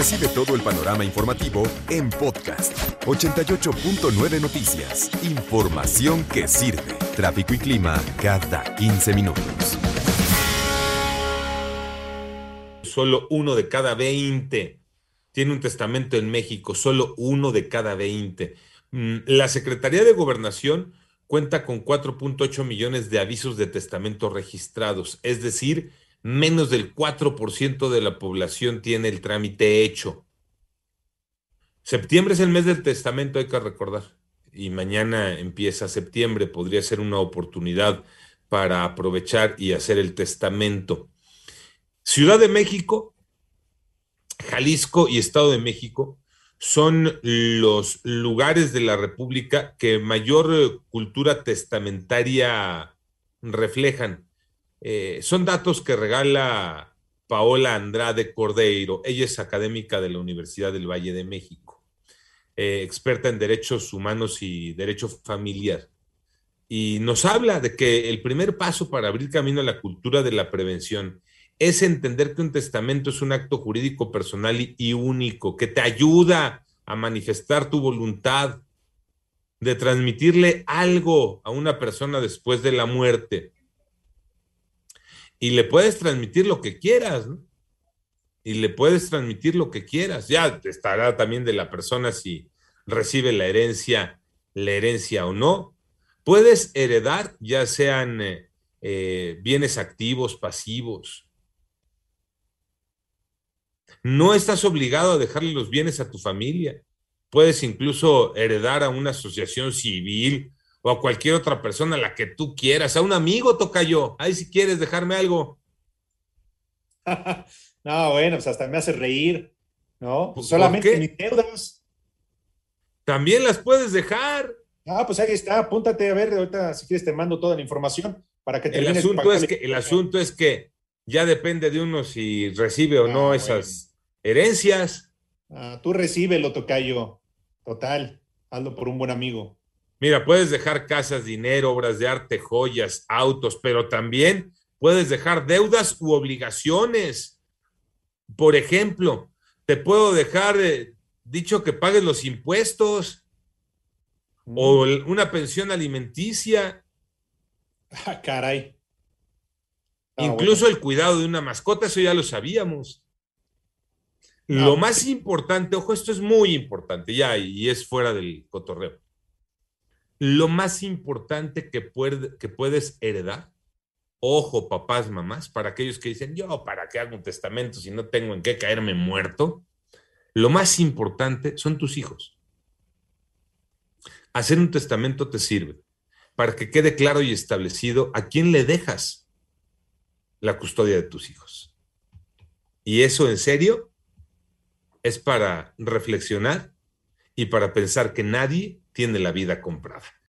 Recibe todo el panorama informativo en podcast 88.9 Noticias. Información que sirve. Tráfico y clima cada 15 minutos. Solo uno de cada 20 tiene un testamento en México, solo uno de cada 20. Mm, la Secretaría de Gobernación cuenta con 4.8 millones de avisos de testamento registrados, es decir, menos del 4% de la población tiene el trámite hecho. Septiembre es el mes del testamento, hay que recordar, y mañana empieza septiembre, podría ser una oportunidad para aprovechar y hacer el testamento. Ciudad de México, Jalisco y Estado de México son los lugares de la República que mayor cultura testamentaria reflejan. Eh, son datos que regala Paola Andrade Cordeiro. Ella es académica de la Universidad del Valle de México, eh, experta en derechos humanos y derecho familiar. Y nos habla de que el primer paso para abrir camino a la cultura de la prevención es entender que un testamento es un acto jurídico personal y, único, que te ayuda a manifestar tu voluntad de transmitirle algo a una persona después de la muerte. Y le puedes transmitir lo que quieras, ¿no? Y le puedes transmitir lo que quieras. Ya estará también de la persona si recibe la herencia, la herencia o no. Puedes heredar, ya sean eh, eh, bienes activos, pasivos, no estás obligado a dejarle los bienes a tu familia. Puedes incluso heredar a una asociación civil o a cualquier otra persona, la que tú quieras, a un amigo toca yo. Ahí si quieres dejarme algo. no, bueno, pues hasta me hace reír, ¿no? Pues solamente mis deudas. También las puedes dejar. Ah, pues ahí está, apúntate a ver, ahorita si quieres te mando toda la información para que te el asunto es que El asunto es que ya depende de uno si recibe o no ah, esas herencias. Ah, tú lo tocayo. Total, hazlo por un buen amigo. Mira, puedes dejar casas, dinero, obras de arte, joyas, autos, pero también puedes dejar deudas u obligaciones. Por ejemplo, te puedo dejar eh, dicho que pagues los impuestos o mm. una pensión alimenticia. Ah, caray. Ah, Incluso el cuidado de una mascota, eso ya lo sabíamos. Lo más importante, ojo, esto es muy importante ya y es fuera del cotorreo. Lo más importante que, que puedes heredar, ojo, papás, mamás, para aquellos que dicen, yo, ¿para qué hago un testamento si no tengo en qué caerme muerto? Lo más importante son tus hijos. Hacer un testamento te sirve para que quede claro y establecido a quién le dejas la custodia de tus hijos. Y eso en serio es para reflexionar y para pensar que nadie tiene la vida comprada.